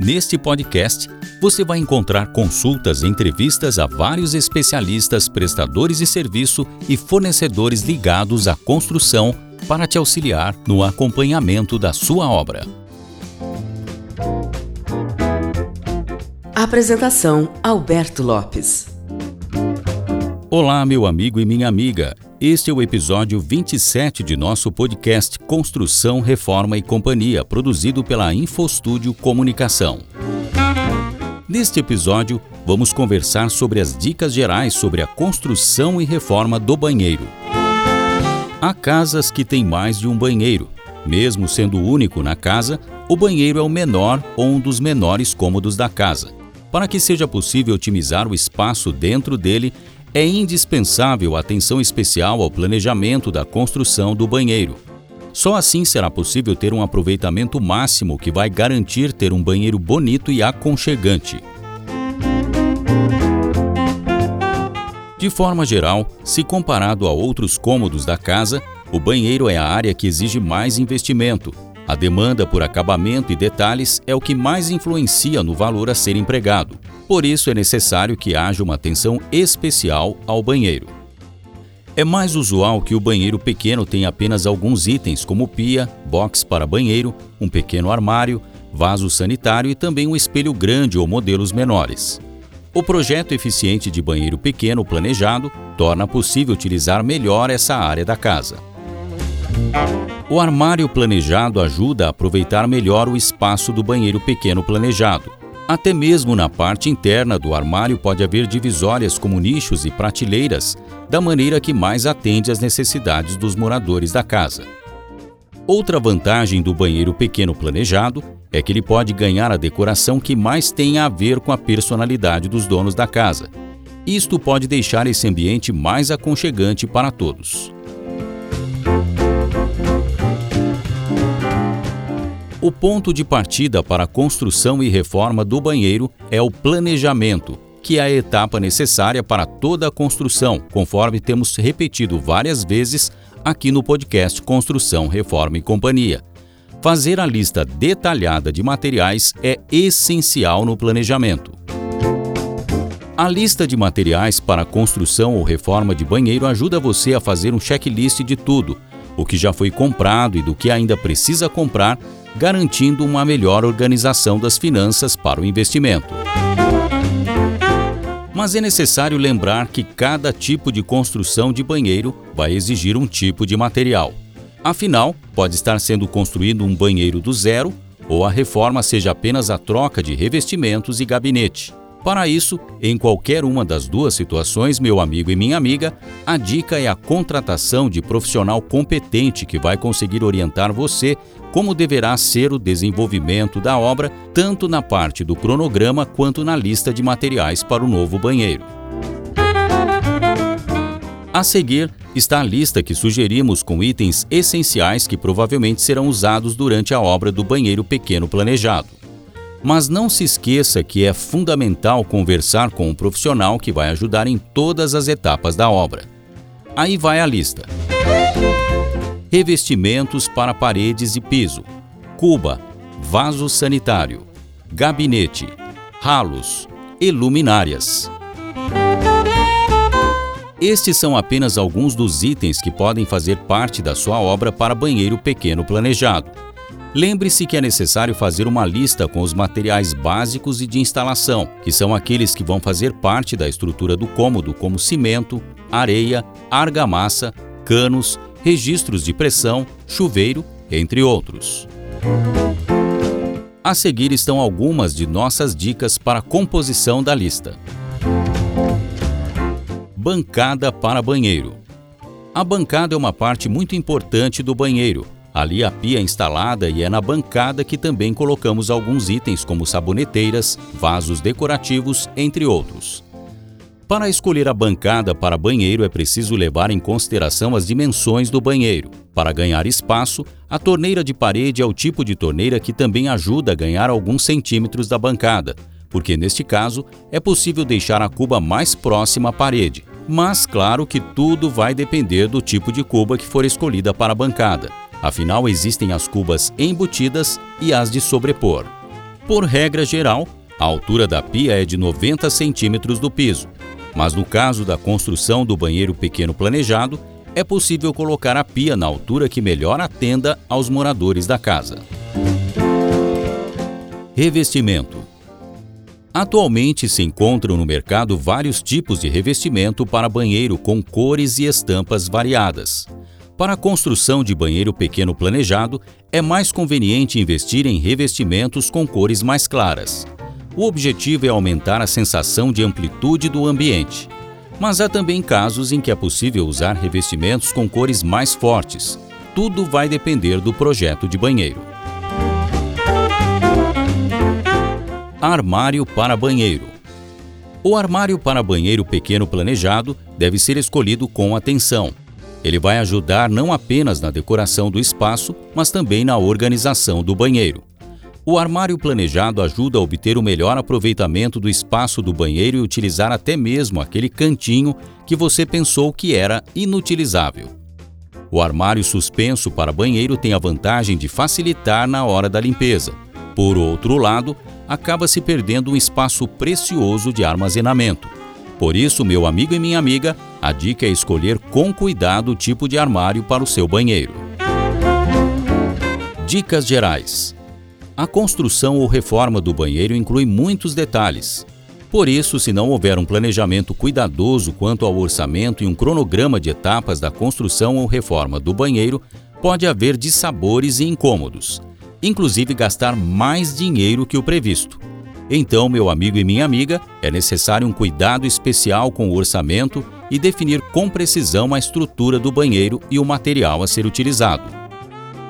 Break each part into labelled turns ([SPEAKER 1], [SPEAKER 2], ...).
[SPEAKER 1] Neste podcast, você vai encontrar consultas e entrevistas a vários especialistas, prestadores de serviço e fornecedores ligados à construção para te auxiliar no acompanhamento da sua obra.
[SPEAKER 2] Apresentação: Alberto Lopes.
[SPEAKER 1] Olá, meu amigo e minha amiga. Este é o episódio 27 de nosso podcast Construção, Reforma e Companhia, produzido pela InfoStúdio Comunicação. Neste episódio, vamos conversar sobre as dicas gerais sobre a construção e reforma do banheiro. Há casas que têm mais de um banheiro. Mesmo sendo único na casa, o banheiro é o menor ou um dos menores cômodos da casa. Para que seja possível otimizar o espaço dentro dele, é indispensável atenção especial ao planejamento da construção do banheiro. Só assim será possível ter um aproveitamento máximo que vai garantir ter um banheiro bonito e aconchegante. De forma geral, se comparado a outros cômodos da casa, o banheiro é a área que exige mais investimento. A demanda por acabamento e detalhes é o que mais influencia no valor a ser empregado. Por isso é necessário que haja uma atenção especial ao banheiro. É mais usual que o banheiro pequeno tenha apenas alguns itens, como pia, box para banheiro, um pequeno armário, vaso sanitário e também um espelho grande ou modelos menores. O projeto eficiente de banheiro pequeno planejado torna possível utilizar melhor essa área da casa. O armário planejado ajuda a aproveitar melhor o espaço do banheiro pequeno planejado. Até mesmo na parte interna do armário pode haver divisórias como nichos e prateleiras, da maneira que mais atende às necessidades dos moradores da casa. Outra vantagem do banheiro pequeno planejado é que ele pode ganhar a decoração que mais tenha a ver com a personalidade dos donos da casa. Isto pode deixar esse ambiente mais aconchegante para todos. O ponto de partida para a construção e reforma do banheiro é o planejamento, que é a etapa necessária para toda a construção, conforme temos repetido várias vezes aqui no podcast Construção, Reforma e Companhia. Fazer a lista detalhada de materiais é essencial no planejamento. A lista de materiais para construção ou reforma de banheiro ajuda você a fazer um checklist de tudo, o que já foi comprado e do que ainda precisa comprar garantindo uma melhor organização das finanças para o investimento. Mas é necessário lembrar que cada tipo de construção de banheiro vai exigir um tipo de material. Afinal, pode estar sendo construído um banheiro do zero ou a reforma seja apenas a troca de revestimentos e gabinete. Para isso, em qualquer uma das duas situações, meu amigo e minha amiga, a dica é a contratação de profissional competente que vai conseguir orientar você como deverá ser o desenvolvimento da obra, tanto na parte do cronograma quanto na lista de materiais para o novo banheiro. A seguir está a lista que sugerimos com itens essenciais que provavelmente serão usados durante a obra do banheiro pequeno planejado. Mas não se esqueça que é fundamental conversar com um profissional que vai ajudar em todas as etapas da obra. Aí vai a lista: revestimentos para paredes e piso, cuba, vaso sanitário, gabinete, ralos e luminárias. Estes são apenas alguns dos itens que podem fazer parte da sua obra para banheiro pequeno planejado. Lembre-se que é necessário fazer uma lista com os materiais básicos e de instalação, que são aqueles que vão fazer parte da estrutura do cômodo, como cimento, areia, argamassa, canos, registros de pressão, chuveiro, entre outros. A seguir estão algumas de nossas dicas para a composição da lista. Bancada para banheiro. A bancada é uma parte muito importante do banheiro. Ali a pia é instalada e é na bancada que também colocamos alguns itens como saboneteiras, vasos decorativos, entre outros. Para escolher a bancada para banheiro é preciso levar em consideração as dimensões do banheiro. Para ganhar espaço, a torneira de parede é o tipo de torneira que também ajuda a ganhar alguns centímetros da bancada, porque neste caso é possível deixar a cuba mais próxima à parede. Mas claro que tudo vai depender do tipo de cuba que for escolhida para a bancada. Afinal, existem as cubas embutidas e as de sobrepor. Por regra geral, a altura da pia é de 90 centímetros do piso, mas no caso da construção do banheiro pequeno planejado, é possível colocar a pia na altura que melhor atenda aos moradores da casa. Revestimento Atualmente se encontram no mercado vários tipos de revestimento para banheiro com cores e estampas variadas. Para a construção de banheiro pequeno planejado, é mais conveniente investir em revestimentos com cores mais claras. O objetivo é aumentar a sensação de amplitude do ambiente. Mas há também casos em que é possível usar revestimentos com cores mais fortes. Tudo vai depender do projeto de banheiro. Armário para banheiro. O armário para banheiro pequeno planejado deve ser escolhido com atenção. Ele vai ajudar não apenas na decoração do espaço, mas também na organização do banheiro. O armário planejado ajuda a obter o melhor aproveitamento do espaço do banheiro e utilizar até mesmo aquele cantinho que você pensou que era inutilizável. O armário suspenso para banheiro tem a vantagem de facilitar na hora da limpeza. Por outro lado, acaba se perdendo um espaço precioso de armazenamento. Por isso, meu amigo e minha amiga, a dica é escolher com cuidado o tipo de armário para o seu banheiro. Dicas gerais: A construção ou reforma do banheiro inclui muitos detalhes. Por isso, se não houver um planejamento cuidadoso quanto ao orçamento e um cronograma de etapas da construção ou reforma do banheiro, pode haver dissabores e incômodos inclusive gastar mais dinheiro que o previsto. Então, meu amigo e minha amiga, é necessário um cuidado especial com o orçamento e definir com precisão a estrutura do banheiro e o material a ser utilizado.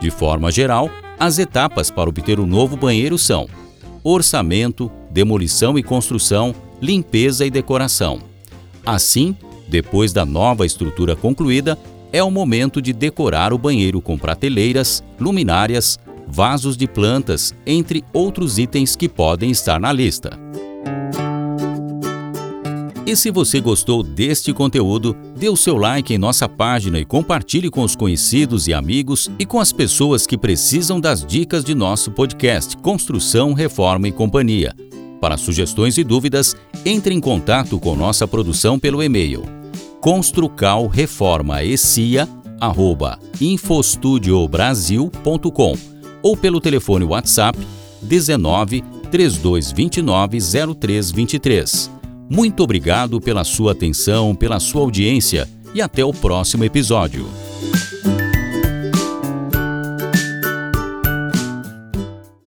[SPEAKER 1] De forma geral, as etapas para obter o novo banheiro são: orçamento, demolição e construção, limpeza e decoração. Assim, depois da nova estrutura concluída, é o momento de decorar o banheiro com prateleiras, luminárias, vasos de plantas, entre outros itens que podem estar na lista. E se você gostou deste conteúdo, dê o seu like em nossa página e compartilhe com os conhecidos e amigos e com as pessoas que precisam das dicas de nosso podcast Construção, Reforma e Companhia. Para sugestões e dúvidas, entre em contato com nossa produção pelo e-mail construcalreformaecia@infostudiobrasil.com ou pelo telefone WhatsApp 19 3229 0323. Muito obrigado pela sua atenção, pela sua audiência e até o próximo episódio.